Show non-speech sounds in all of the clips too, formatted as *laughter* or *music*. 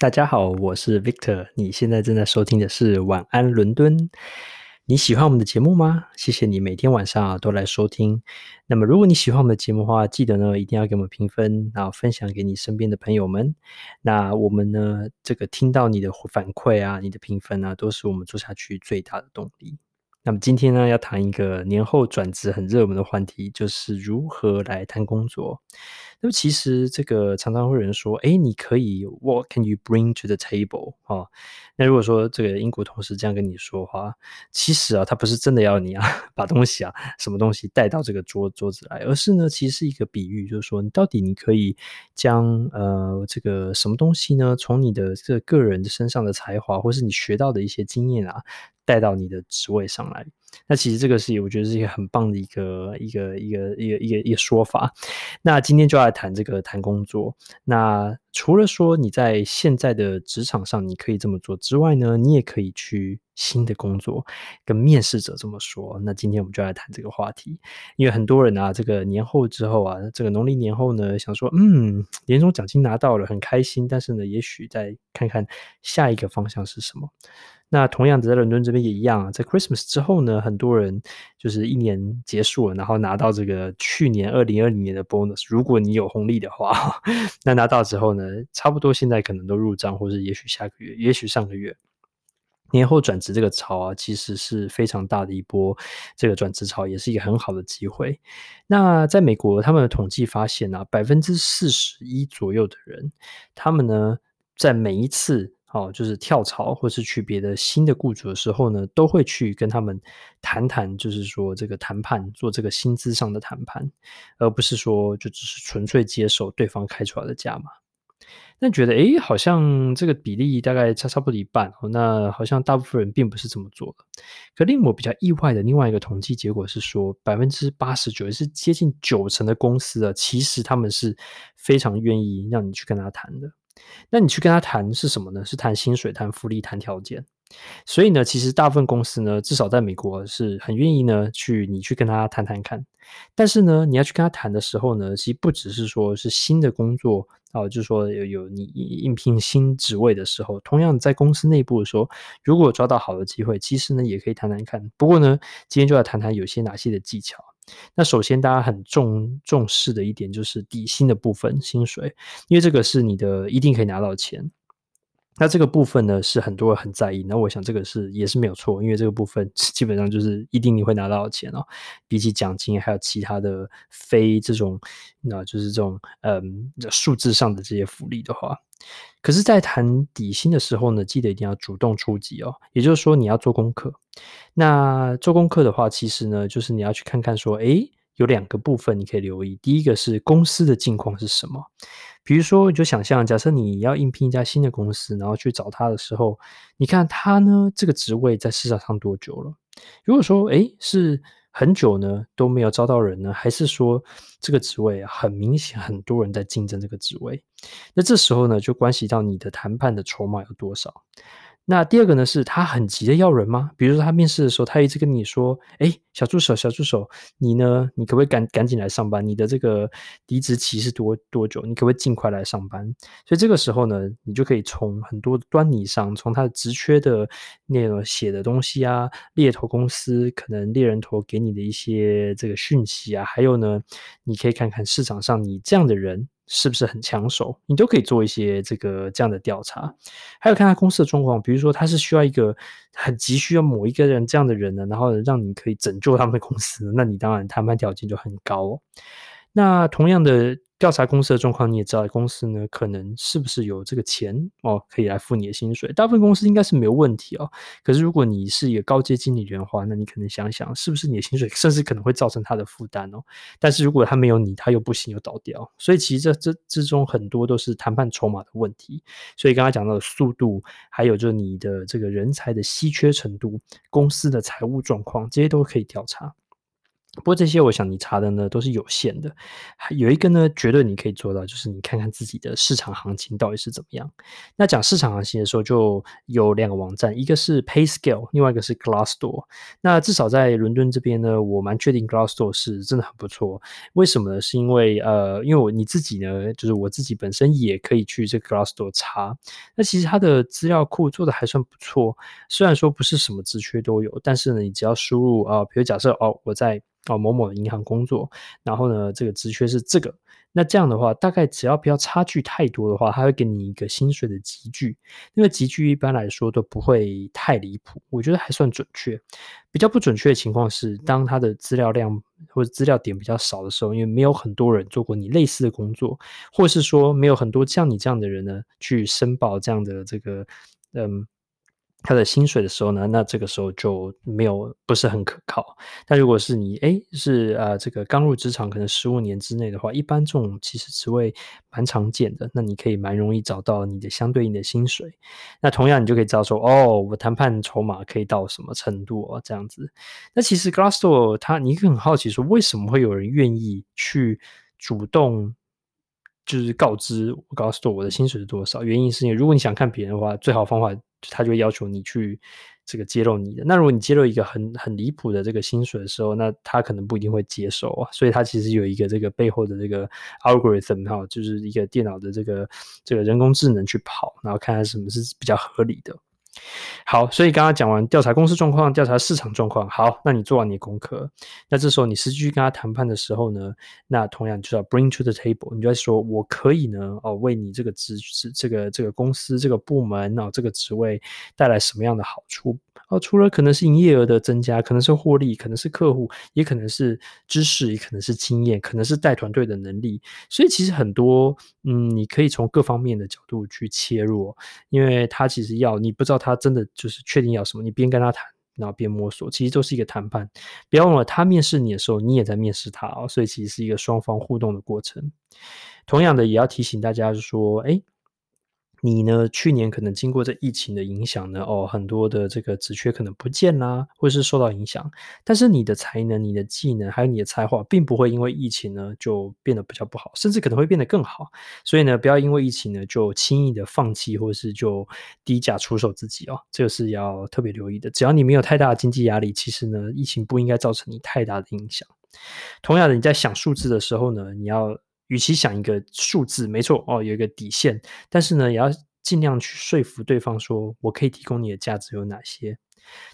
大家好，我是 Victor。你现在正在收听的是晚安伦敦。你喜欢我们的节目吗？谢谢你每天晚上啊都来收听。那么，如果你喜欢我们的节目的话，记得呢一定要给我们评分，然后分享给你身边的朋友们。那我们呢，这个听到你的反馈啊，你的评分啊，都是我们做下去最大的动力。那么今天呢，要谈一个年后转职很热门的话题，就是如何来谈工作。那么其实这个常常会有人说，哎，你可以 What can you bring to the table？哦，那如果说这个英国同事这样跟你说话，其实啊，他不是真的要你啊 *laughs* 把东西啊什么东西带到这个桌桌子来，而是呢，其实是一个比喻，就是说你到底你可以将呃这个什么东西呢，从你的这个个人的身上的才华，或是你学到的一些经验啊。带到你的职位上来，那其实这个是我觉得是一个很棒的一个一个一个一个一个一个说法。那今天就要来谈这个谈工作。那除了说你在现在的职场上你可以这么做之外呢，你也可以去新的工作跟面试者这么说。那今天我们就来谈这个话题，因为很多人啊，这个年后之后啊，这个农历年后呢，想说嗯，年终奖金拿到了，很开心，但是呢，也许再看看下一个方向是什么。那同样的，在伦敦这边也一样啊，在 Christmas 之后呢，很多人就是一年结束了，然后拿到这个去年二零二零年的 bonus，如果你有红利的话，*laughs* 那拿到之后呢，差不多现在可能都入账，或者也许下个月，也许上个月，年后转职这个潮啊，其实是非常大的一波这个转职潮，也是一个很好的机会。那在美国，他们的统计发现啊，百分之四十一左右的人，他们呢，在每一次好，就是跳槽或是去别的新的雇主的时候呢，都会去跟他们谈谈，就是说这个谈判，做这个薪资上的谈判，而不是说就只是纯粹接受对方开出来的价码。那觉得诶，好像这个比例大概差差不多一半哦，那好像大部分人并不是这么做的。可令我比较意外的另外一个统计结果是说，百分之八十九，也是接近九成的公司啊，其实他们是非常愿意让你去跟他谈的。那你去跟他谈是什么呢？是谈薪水、谈福利、谈条件。所以呢，其实大部分公司呢，至少在美国是很愿意呢去你去跟他谈谈看。但是呢，你要去跟他谈的时候呢，其实不只是说是新的工作啊，就是说有有你应聘新职位的时候，同样在公司内部的时候，如果抓到好的机会，其实呢也可以谈谈看。不过呢，今天就要谈谈有些哪些的技巧。那首先，大家很重重视的一点就是底薪的部分，薪水，因为这个是你的一定可以拿到钱。那这个部分呢，是很多人很在意。那我想这个是也是没有错，因为这个部分基本上就是一定你会拿到的钱哦。比起奖金，还有其他的非这种，那就是这种嗯数字上的这些福利的话，可是，在谈底薪的时候呢，记得一定要主动出击哦。也就是说，你要做功课。那做功课的话，其实呢，就是你要去看看说，诶，有两个部分你可以留意。第一个是公司的近况是什么？比如说，你就想象，假设你要应聘一家新的公司，然后去找他的时候，你看他呢，这个职位在市场上多久了？如果说，诶，是很久呢，都没有招到人呢，还是说这个职位很明显很多人在竞争这个职位？那这时候呢，就关系到你的谈判的筹码有多少。那第二个呢，是他很急的要人吗？比如说他面试的时候，他一直跟你说：“哎，小助手，小助手，你呢？你可不可以赶赶紧来上班？你的这个离职期是多多久？你可不可以尽快来上班？”所以这个时候呢，你就可以从很多端倪上，从他的职缺的那种写的东西啊，猎头公司可能猎人头给你的一些这个讯息啊，还有呢，你可以看看市场上你这样的人。是不是很抢手？你都可以做一些这个这样的调查，还有看他公司的状况，比如说他是需要一个很急需要某一个人这样的人呢，然后让你可以拯救他们的公司，那你当然谈判条件就很高。那同样的。调查公司的状况，你也知道，公司呢可能是不是有这个钱哦，可以来付你的薪水。大部分公司应该是没有问题哦。可是如果你是一个高阶经理人的话，那你可能想想，是不是你的薪水 *laughs* 甚至可能会造成他的负担哦。但是如果他没有你，他又不行，又倒掉。所以其实这这之中很多都是谈判筹码的问题。所以刚才讲到的速度，还有就是你的这个人才的稀缺程度，公司的财务状况，这些都可以调查。不过这些我想你查的呢都是有限的，有一个呢绝对你可以做到，就是你看看自己的市场行情到底是怎么样。那讲市场行情的时候，就有两个网站，一个是 PayScale，另外一个是 Glassdoor。那至少在伦敦这边呢，我蛮确定 Glassdoor 是真的很不错。为什么呢？是因为呃，因为我你自己呢，就是我自己本身也可以去这个 Glassdoor 查。那其实它的资料库做的还算不错，虽然说不是什么职缺都有，但是呢，你只要输入啊、比如假设哦，我在哦，某某的银行工作，然后呢，这个职缺是这个，那这样的话，大概只要不要差距太多的话，他会给你一个薪水的集聚，那个集聚一般来说都不会太离谱，我觉得还算准确。比较不准确的情况是，当他的资料量或者资料点比较少的时候，因为没有很多人做过你类似的工作，或是说没有很多像你这样的人呢，去申报这样的这个，嗯。他的薪水的时候呢，那这个时候就没有不是很可靠。但如果是你诶是呃这个刚入职场，可能十五年之内的话，一般这种其实职位蛮常见的，那你可以蛮容易找到你的相对应的薪水。那同样你就可以知道说，哦，我谈判筹码可以到什么程度哦，这样子。那其实 Glassdoor 他你很好奇说，为什么会有人愿意去主动？就是告知我告诉我的薪水是多少，原因是因为如果你想看别人的话，最好方法他就会要求你去这个揭露你的。那如果你揭露一个很很离谱的这个薪水的时候，那他可能不一定会接受啊。所以他其实有一个这个背后的这个 algorithm 哈，就是一个电脑的这个这个人工智能去跑，然后看看什么是比较合理的。好，所以刚刚讲完调查公司状况，调查市场状况。好，那你做完你功课，那这时候你实际去跟他谈判的时候呢，那同样就要 bring to the table，你就要说，我可以呢，哦，为你这个职职这个这个公司这个部门啊、哦，这个职位带来什么样的好处？哦，除了可能是营业额的增加，可能是获利，可能是客户，也可能是知识，也可能是经验，可能是带团队的能力。所以其实很多，嗯，你可以从各方面的角度去切入，因为他其实要你不知道他真的就是确定要什么，你边跟他谈，然后边摸索，其实都是一个谈判。不要忘了，他面试你的时候，你也在面试他哦，所以其实是一个双方互动的过程。同样的，也要提醒大家，说，哎。你呢？去年可能经过这疫情的影响呢，哦，很多的这个职缺可能不见啦，或是受到影响。但是你的才能、你的技能还有你的才华，并不会因为疫情呢就变得比较不好，甚至可能会变得更好。所以呢，不要因为疫情呢就轻易的放弃，或者是就低价出售自己哦，这个是要特别留意的。只要你没有太大的经济压力，其实呢，疫情不应该造成你太大的影响。同样的，你在想数字的时候呢，你要。与其想一个数字，没错哦，有一个底线，但是呢，也要尽量去说服对方说，我可以提供你的价值有哪些，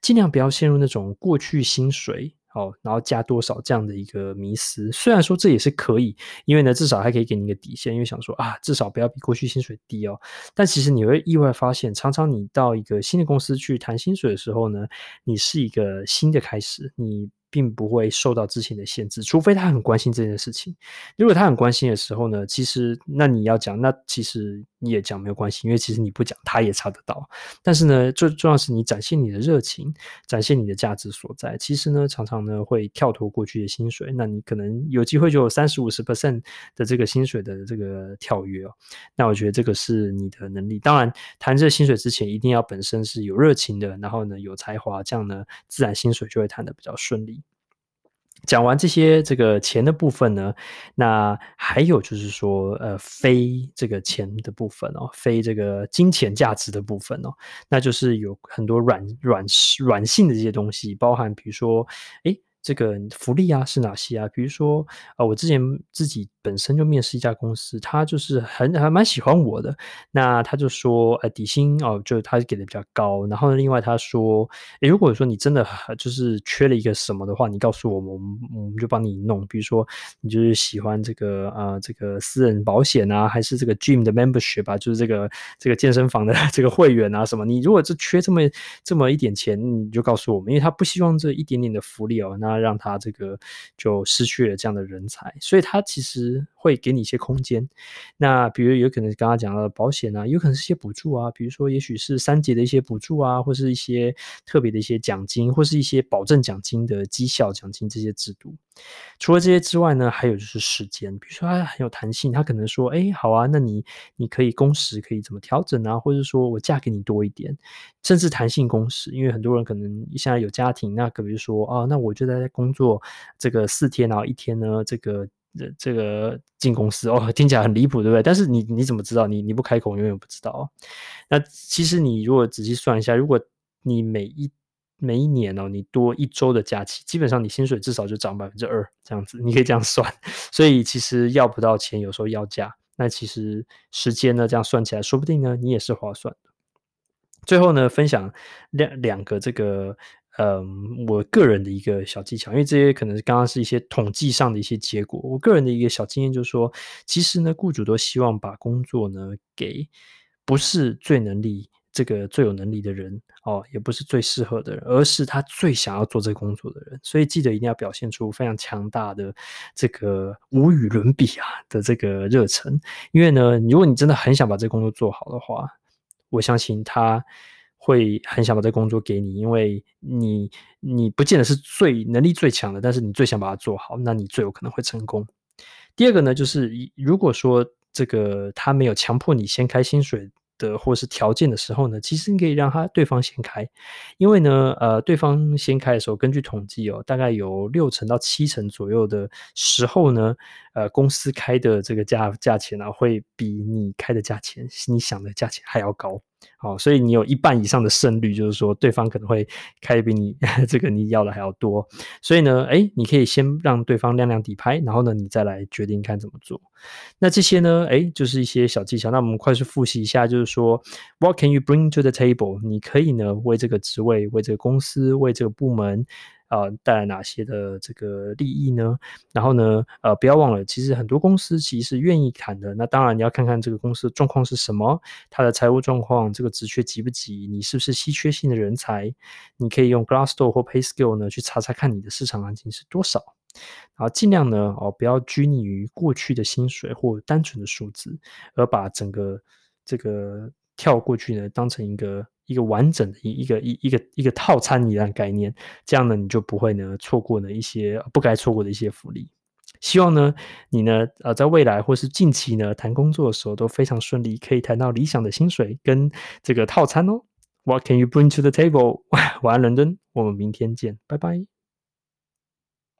尽量不要陷入那种过去薪水哦，然后加多少这样的一个迷思。虽然说这也是可以，因为呢，至少还可以给你一个底线，因为想说啊，至少不要比过去薪水低哦。但其实你会意外发现，常常你到一个新的公司去谈薪水的时候呢，你是一个新的开始，你。并不会受到之前的限制，除非他很关心这件事情。如果他很关心的时候呢，其实那你要讲，那其实你也讲没有关系，因为其实你不讲他也查得到。但是呢，最重要是你展现你的热情，展现你的价值所在。其实呢，常常呢会跳脱过去的薪水，那你可能有机会就有三十五十 percent 的这个薪水的这个跳跃哦。那我觉得这个是你的能力。当然，谈这薪水之前，一定要本身是有热情的，然后呢有才华，这样呢自然薪水就会谈得比较顺利。讲完这些这个钱的部分呢，那还有就是说，呃，非这个钱的部分哦，非这个金钱价值的部分哦，那就是有很多软软软性的这些东西，包含比如说，诶这个福利啊是哪些啊？比如说啊、呃，我之前自己本身就面试一家公司，他就是很还蛮喜欢我的。那他就说，呃，底薪哦，就他给的比较高。然后呢，另外他说，诶，如果说你真的就是缺了一个什么的话，你告诉我们，我们就帮你弄。比如说你就是喜欢这个啊、这个私人保险啊，还是这个 gym 的 membership 啊，就是这个这个健身房的 *laughs* 这个会员啊什么？你如果是缺这么这么一点钱，你就告诉我们，因为他不希望这一点点的福利哦，那。让他这个就失去了这样的人才，所以他其实会给你一些空间。那比如有可能刚刚讲到的保险啊，有可能是一些补助啊，比如说也许是三节的一些补助啊，或是一些特别的一些奖金，或是一些保证奖金的绩效奖金这些制度。除了这些之外呢，还有就是时间，比如说它很有弹性，它可能说，哎，好啊，那你你可以工时可以怎么调整啊，或者说我嫁给你多一点，甚至弹性工时，因为很多人可能现在有家庭，那可比如说啊，那我就在工作这个四天，然后一天呢，这个这这个进公司哦，听起来很离谱，对不对？但是你你怎么知道？你你不开口，永远不知道。那其实你如果仔细算一下，如果你每一每一年哦，你多一周的假期，基本上你薪水至少就涨百分之二这样子，你可以这样算。*laughs* 所以其实要不到钱，有时候要价，那其实时间呢，这样算起来，说不定呢，你也是划算的。最后呢，分享两两个这个，嗯，我个人的一个小技巧，因为这些可能是刚刚是一些统计上的一些结果。我个人的一个小经验就是说，其实呢，雇主都希望把工作呢给不是最能力。这个最有能力的人哦，也不是最适合的人，而是他最想要做这个工作的人。所以记得一定要表现出非常强大的这个无与伦比啊的这个热忱。因为呢，如果你真的很想把这个工作做好的话，我相信他会很想把这工作给你，因为你你不见得是最能力最强的，但是你最想把它做好，那你最有可能会成功。第二个呢，就是如果说这个他没有强迫你先开薪水。的或是条件的时候呢，其实你可以让他对方先开，因为呢，呃，对方先开的时候，根据统计哦，大概有六成到七成左右的时候呢，呃，公司开的这个价价钱呢，会比你开的价钱，你想的价钱还要高。好，所以你有一半以上的胜率，就是说对方可能会开比你 *laughs* 这个你要的还要多。所以呢，哎，你可以先让对方亮亮底牌，然后呢，你再来决定看怎么做。那这些呢，哎，就是一些小技巧。那我们快速复习一下，就是说，What can you bring to the table？你可以呢，为这个职位、为这个公司、为这个部门。啊，带来哪些的这个利益呢？然后呢，呃，不要忘了，其实很多公司其实是愿意谈的。那当然，你要看看这个公司的状况是什么，它的财务状况，这个职缺急不急，你是不是稀缺性的人才？你可以用 Glassdoor 或 PayScale 呢去查查看你的市场行情是多少。然后尽量呢，哦，不要拘泥于过去的薪水或单纯的数字，而把整个这个跳过去呢当成一个。一个完整的一一个一一个一个套餐一样概念，这样呢，你就不会呢错过呢一些不该错过的一些福利。希望呢你呢呃在未来或是近期呢谈工作的时候都非常顺利，可以谈到理想的薪水跟这个套餐哦。What can you bring to the table？晚安伦敦，我们明天见，拜拜。